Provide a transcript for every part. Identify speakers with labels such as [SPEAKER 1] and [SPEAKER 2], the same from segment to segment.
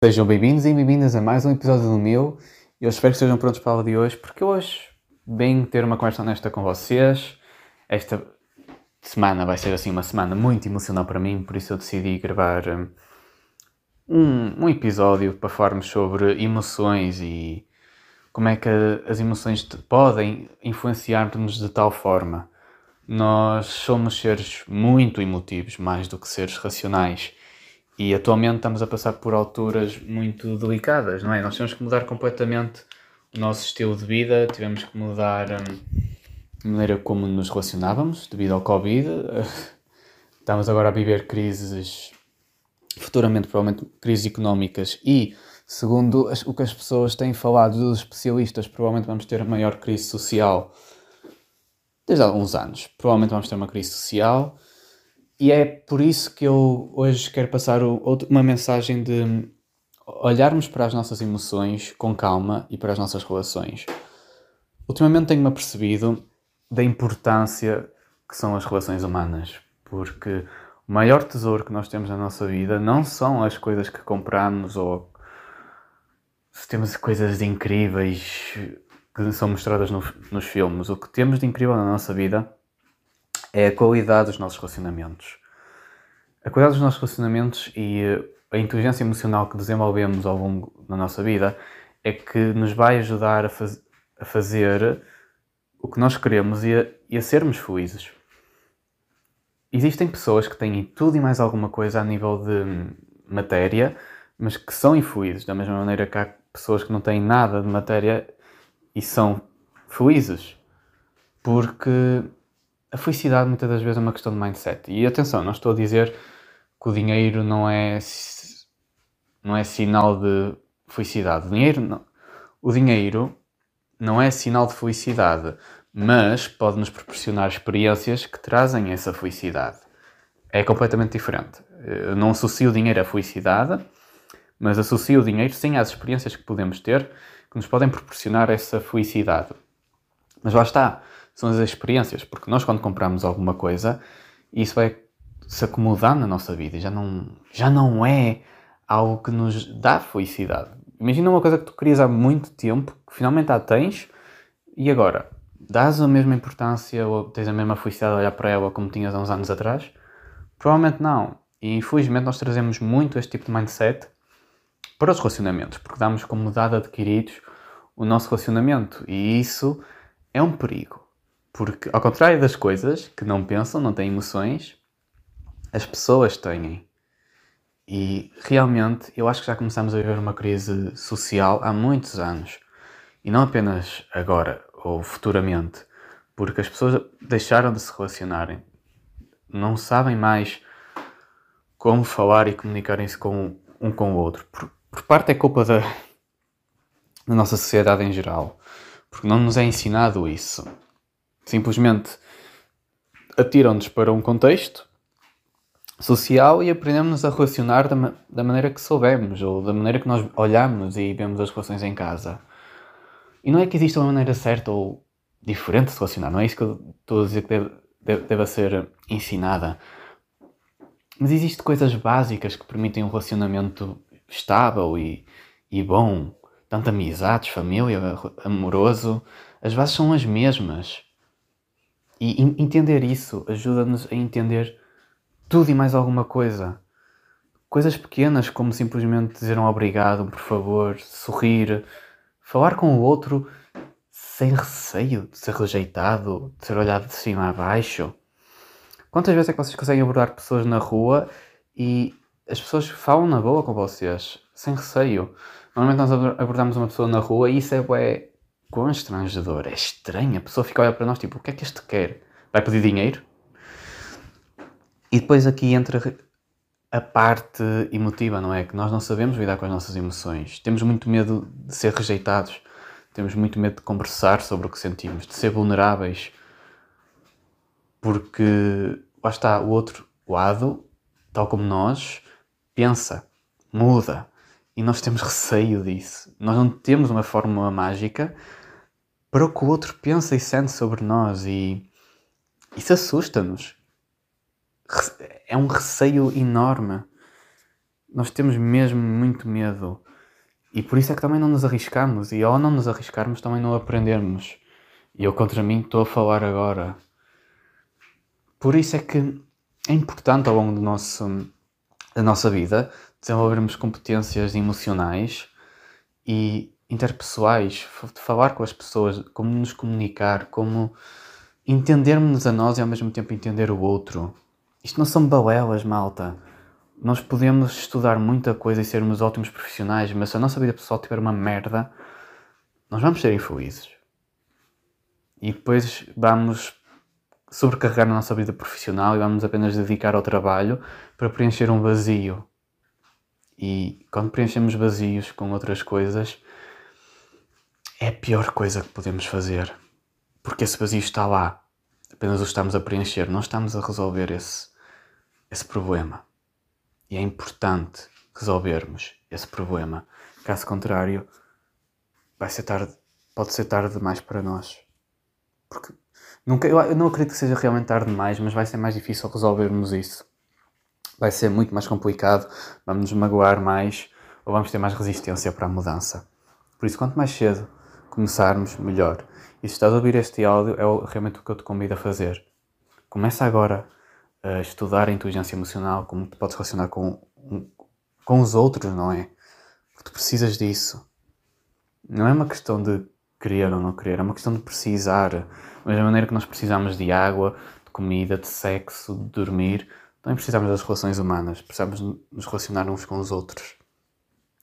[SPEAKER 1] Sejam bem-vindos e bem-vindas a mais um episódio do meu. Eu espero que estejam prontos para o de hoje, porque hoje venho ter uma conversa honesta com vocês. Esta semana vai ser assim uma semana muito emocional para mim, por isso eu decidi gravar um, um episódio para falarmos sobre emoções e como é que as emoções podem influenciar-nos de tal forma. Nós somos seres muito emotivos, mais do que seres racionais. E atualmente estamos a passar por alturas muito delicadas, não é? Nós temos que mudar completamente o nosso estilo de vida, tivemos que mudar hum, a maneira como nos relacionávamos devido ao Covid. Estamos agora a viver crises, futuramente provavelmente crises económicas e, segundo o que as pessoas têm falado dos especialistas, provavelmente vamos ter a maior crise social desde há alguns anos. Provavelmente vamos ter uma crise social e é por isso que eu hoje quero passar uma mensagem de olharmos para as nossas emoções com calma e para as nossas relações. Ultimamente tenho-me apercebido da importância que são as relações humanas, porque o maior tesouro que nós temos na nossa vida não são as coisas que compramos ou se temos coisas incríveis que são mostradas no, nos filmes. O que temos de incrível na nossa vida é a qualidade dos nossos relacionamentos. A qualidade dos nossos relacionamentos e a inteligência emocional que desenvolvemos ao longo da nossa vida é que nos vai ajudar a, faz, a fazer o que nós queremos e a, e a sermos felizes. Existem pessoas que têm tudo e mais alguma coisa a nível de matéria, mas que são infelizes, da mesma maneira que há pessoas que não têm nada de matéria e são felizes. Porque a felicidade muitas das vezes é uma questão de mindset. E atenção, não estou a dizer que o dinheiro não é, não é sinal de felicidade. O dinheiro não, o dinheiro não é sinal de felicidade, mas pode nos proporcionar experiências que trazem essa felicidade. É completamente diferente. Eu não associo o dinheiro à felicidade, mas associo o dinheiro sim às experiências que podemos ter que nos podem proporcionar essa felicidade. Mas lá está são as experiências, porque nós quando compramos alguma coisa, isso vai se acomodar na nossa vida e já não, já não é algo que nos dá felicidade. Imagina uma coisa que tu querias há muito tempo, que finalmente a tens, e agora? Dás a mesma importância ou tens a mesma felicidade a olhar para ela como tinhas há uns anos atrás? Provavelmente não. E infelizmente nós trazemos muito este tipo de mindset para os relacionamentos, porque damos como dado adquiridos o nosso relacionamento. E isso é um perigo. Porque, ao contrário das coisas que não pensam, não têm emoções, as pessoas têm. E realmente eu acho que já começamos a viver uma crise social há muitos anos. E não apenas agora ou futuramente. Porque as pessoas deixaram de se relacionarem. Não sabem mais como falar e comunicarem-se com um com o outro. Por, por parte é culpa da, da nossa sociedade em geral. Porque não nos é ensinado isso. Simplesmente atiram-nos para um contexto social e aprendemos a relacionar da, da, maneira que soubemos ou da maneira que nós olhamos e vemos as relações em casa. E não é que exista uma maneira certa ou diferente de se relacionar, não é isso que eu estou a dizer que deve, deve, deve ser ensinada. Mas existem coisas básicas que permitem um relacionamento estável e, e bom. Tanto amizades, família, amoroso. As bases são as mesmas. E entender isso ajuda-nos a entender tudo e mais alguma coisa. Coisas pequenas como simplesmente dizer um obrigado, por favor, sorrir, falar com o outro sem receio de ser rejeitado, de ser olhado de cima a baixo. Quantas vezes é que vocês conseguem abordar pessoas na rua e as pessoas falam na boa com vocês, sem receio? Normalmente nós abordamos uma pessoa na rua e isso é, é constrangedor, é estranho. A pessoa fica a olhar para nós tipo, o que é que este quer? Vai pedir dinheiro? E depois aqui entra a parte emotiva, não é? Que nós não sabemos lidar com as nossas emoções. Temos muito medo de ser rejeitados. Temos muito medo de conversar sobre o que sentimos, de ser vulneráveis. Porque lá está, o outro lado, tal como nós, pensa, muda. E nós temos receio disso. Nós não temos uma fórmula mágica para o que o outro pensa e sente sobre nós e isso assusta-nos. É um receio enorme. nós temos mesmo muito medo. E por isso é que também não nos arriscamos. E ao não nos arriscarmos, também não aprendermos. E eu contra mim estou a falar agora. Por isso é que é importante ao longo do nosso, da nossa vida desenvolvermos competências emocionais e interpessoais, de falar com as pessoas, como nos comunicar, como entendermos a nós e ao mesmo tempo entender o outro. Isto não são balelas, malta. Nós podemos estudar muita coisa e sermos ótimos profissionais, mas se a nossa vida pessoal tiver uma merda, nós vamos ser infelizes. E depois vamos sobrecarregar a nossa vida profissional e vamos apenas dedicar ao trabalho para preencher um vazio. E quando preenchemos vazios com outras coisas, é a pior coisa que podemos fazer. Porque esse vazio está lá. Apenas o estamos a preencher. Não estamos a resolver esse, esse problema. E é importante resolvermos esse problema. Caso contrário, vai ser tarde, pode ser tarde demais para nós. Porque nunca, eu não acredito que seja realmente tarde demais, mas vai ser mais difícil resolvermos isso. Vai ser muito mais complicado, vamos nos magoar mais ou vamos ter mais resistência para a mudança. Por isso, quanto mais cedo começarmos, melhor. E se estás a ouvir este áudio, é realmente o que eu te convido a fazer. Começa agora a estudar a inteligência emocional, como te podes relacionar com, com os outros, não é? Porque tu precisas disso. Não é uma questão de querer ou não querer, é uma questão de precisar. Da mesma maneira que nós precisamos de água, de comida, de sexo, de dormir, também precisamos das relações humanas, precisamos nos relacionar uns com os outros.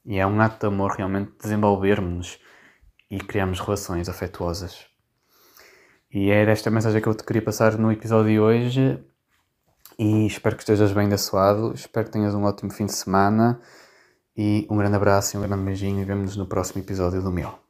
[SPEAKER 1] E é um ato de amor realmente desenvolvermos-nos e criarmos relações afetuosas. E era esta mensagem que eu te queria passar no episódio de hoje e espero que estejas bem da suado, espero que tenhas um ótimo fim de semana e um grande abraço e um grande beijinho e vemo-nos no próximo episódio do meu.